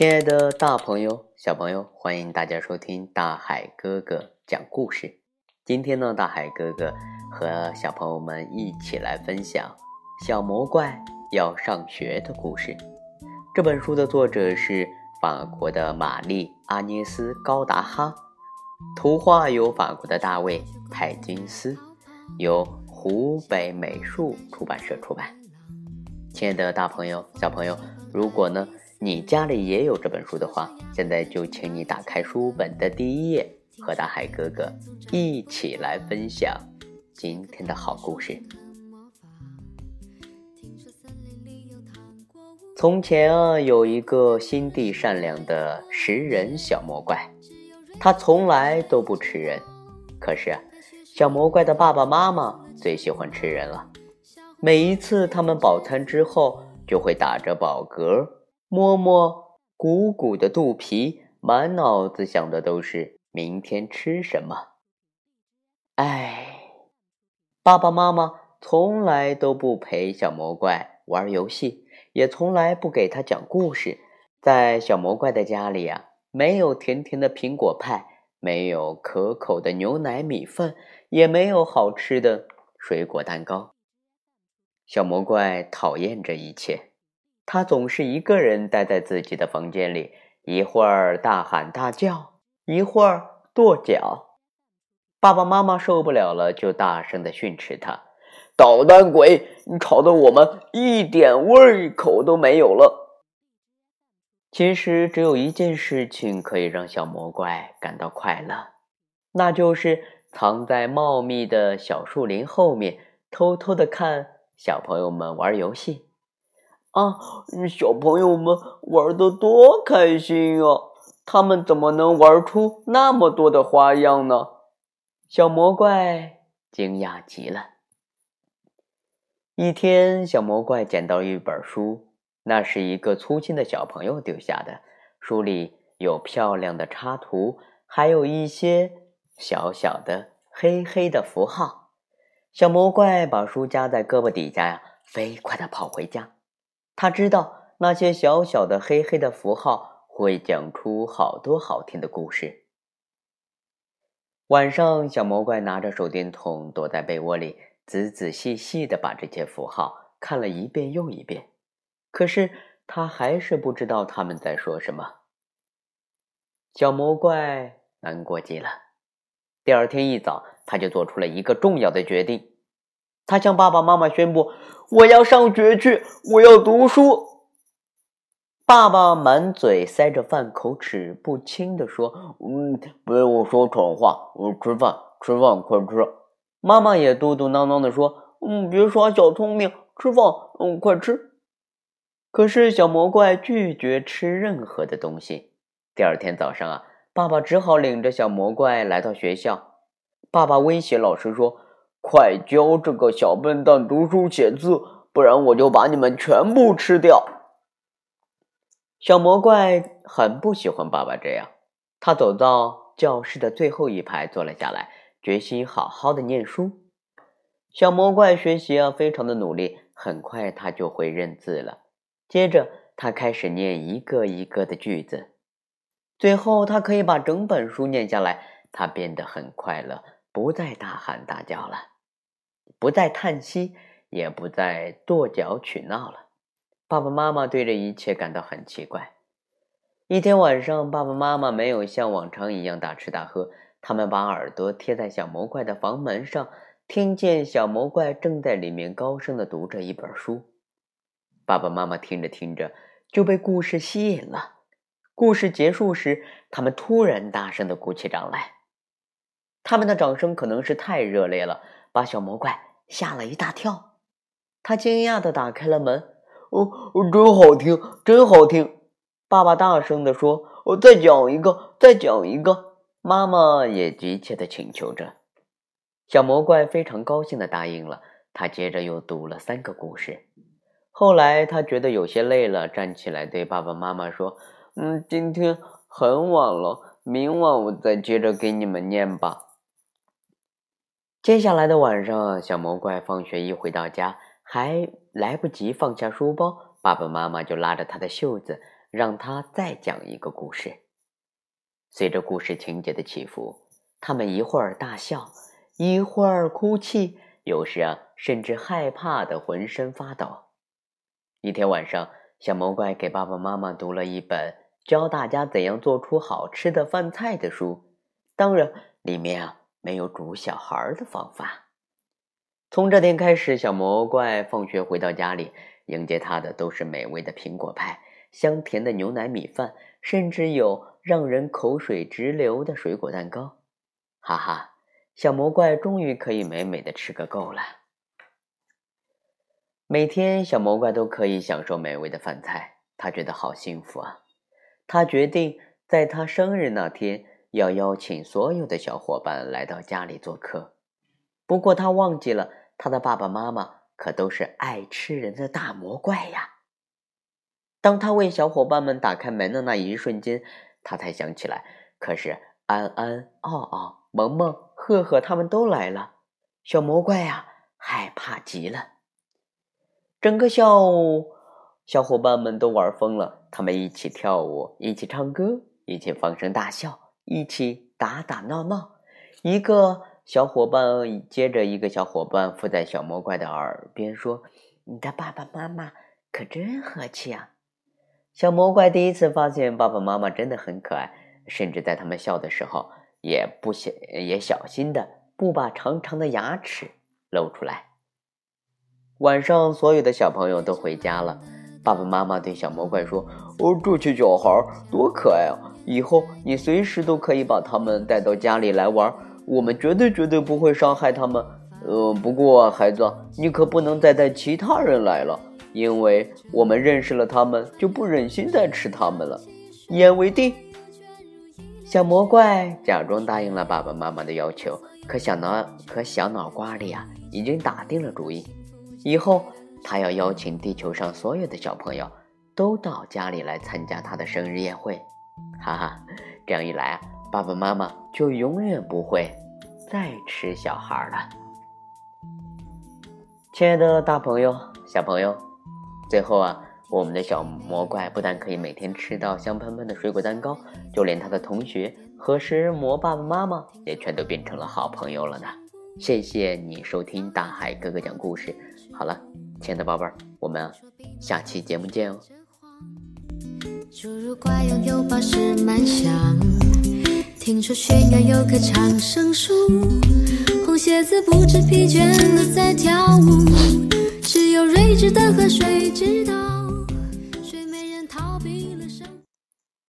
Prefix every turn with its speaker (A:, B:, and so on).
A: 亲爱的大朋友、小朋友，欢迎大家收听大海哥哥讲故事。今天呢，大海哥哥和小朋友们一起来分享《小魔怪要上学》的故事。这本书的作者是法国的玛丽·阿涅斯·高达哈，图画由法国的大卫·派金斯，由湖北美术出版社出版。亲爱的大朋友、小朋友，如果呢？你家里也有这本书的话，现在就请你打开书本的第一页，和大海哥哥一起来分享今天的好故事。从前啊，有一个心地善良的食人小魔怪，他从来都不吃人。可是啊，小魔怪的爸爸妈妈最喜欢吃人了。每一次他们饱餐之后，就会打着饱嗝。摸摸鼓鼓的肚皮，满脑子想的都是明天吃什么。哎，爸爸妈妈从来都不陪小魔怪玩游戏，也从来不给他讲故事。在小魔怪的家里啊，没有甜甜的苹果派，没有可口的牛奶米饭，也没有好吃的水果蛋糕。小魔怪讨厌这一切。他总是一个人待在自己的房间里，一会儿大喊大叫，一会儿跺脚。爸爸妈妈受不了了，就大声的训斥他：“捣蛋鬼，你吵得我们一点胃口都没有了。”其实只有一件事情可以让小魔怪感到快乐，那就是藏在茂密的小树林后面，偷偷的看小朋友们玩游戏。啊，小朋友们玩的多开心啊！他们怎么能玩出那么多的花样呢？小魔怪惊讶极了。一天，小魔怪捡到一本书，那是一个粗心的小朋友丢下的。书里有漂亮的插图，还有一些小小的黑黑的符号。小魔怪把书夹在胳膊底下呀，飞快的跑回家。他知道那些小小的黑黑的符号会讲出好多好听的故事。晚上，小魔怪拿着手电筒躲在被窝里，仔仔细细的把这些符号看了一遍又一遍。可是他还是不知道他们在说什么。小魔怪难过极了。第二天一早，他就做出了一个重要的决定。他向爸爸妈妈宣布：“我要上学去，我要读书。”爸爸满嘴塞着饭，口齿不清地说：“嗯，别我说蠢话，我吃饭，吃饭，快吃。”妈妈也嘟嘟囔囔地说：“嗯，别耍小聪明，吃饭，嗯，快吃。”可是小魔怪拒绝吃任何的东西。第二天早上啊，爸爸只好领着小魔怪来到学校。爸爸威胁老师说。快教这个小笨蛋读书写字，不然我就把你们全部吃掉！小魔怪很不喜欢爸爸这样，他走到教室的最后一排坐了下来，决心好好的念书。小魔怪学习啊，非常的努力，很快他就会认字了。接着，他开始念一个一个的句子，最后他可以把整本书念下来。他变得很快乐，不再大喊大叫了。不再叹息，也不再跺脚取闹了。爸爸妈妈对这一切感到很奇怪。一天晚上，爸爸妈妈没有像往常一样大吃大喝，他们把耳朵贴在小魔怪的房门上，听见小魔怪正在里面高声的读着一本书。爸爸妈妈听着听着就被故事吸引了。故事结束时，他们突然大声的鼓起掌来。他们的掌声可能是太热烈了。把小魔怪吓了一大跳，他惊讶的打开了门。哦，真好听，真好听！爸爸大声的说：“我再讲一个，再讲一个。”妈妈也急切的请求着。小魔怪非常高兴的答应了。他接着又读了三个故事。后来他觉得有些累了，站起来对爸爸妈妈说：“嗯，今天很晚了，明晚我再接着给你们念吧。”接下来的晚上，小魔怪放学一回到家，还来不及放下书包，爸爸妈妈就拉着他的袖子，让他再讲一个故事。随着故事情节的起伏，他们一会儿大笑，一会儿哭泣，有时啊，甚至害怕的浑身发抖。一天晚上，小魔怪给爸爸妈妈读了一本教大家怎样做出好吃的饭菜的书，当然，里面啊没有煮小孩的方法。从这天开始，小魔怪放学回到家里，迎接他的都是美味的苹果派、香甜的牛奶米饭，甚至有让人口水直流的水果蛋糕。哈哈，小魔怪终于可以美美的吃个够了。每天，小魔怪都可以享受美味的饭菜，他觉得好幸福啊！他决定在他生日那天要邀请所有的小伙伴来到家里做客。不过，他忘记了。他的爸爸妈妈可都是爱吃人的大魔怪呀！当他为小伙伴们打开门的那一瞬间，他才想起来，可是安安、奥奥、萌萌、赫赫他们都来了，小魔怪呀，害怕极了。整个下午，小伙伴们都玩疯了，他们一起跳舞，一起唱歌，一起放声大笑，一起打打闹闹，一个。小伙伴接着一个小伙伴附在小魔怪的耳边说：“你的爸爸妈妈可真和气啊！”小魔怪第一次发现爸爸妈妈真的很可爱，甚至在他们笑的时候也不小也小心的不把长长的牙齿露出来。晚上，所有的小朋友都回家了，爸爸妈妈对小魔怪说：“哦，这些小孩多可爱啊！以后你随时都可以把他们带到家里来玩。”我们绝对绝对不会伤害他们。呃，不过孩子，你可不能再带其他人来了，因为我们认识了他们，就不忍心再吃他们了。一言为定。小魔怪假装答应了爸爸妈妈的要求，可小脑可小脑瓜里啊，已经打定了主意，以后他要邀请地球上所有的小朋友都到家里来参加他的生日宴会。哈哈，这样一来啊。爸爸妈妈就永远不会再吃小孩了。亲爱的大朋友、小朋友，最后啊，我们的小魔怪不但可以每天吃到香喷喷的水果蛋糕，就连他的同学和食人魔爸爸妈妈也全都变成了好朋友了呢。谢谢你收听大海哥哥讲故事。好了，亲爱的宝贝儿，我们下期节目见哦。侏儒怪拥有宝石满箱听说悬崖有棵长生树，红鞋子不知疲倦的在跳舞，只有睿智的河水知道。